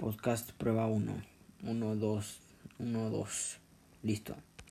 Podcast prueba 1. 1, 2, 1, 2. Listo.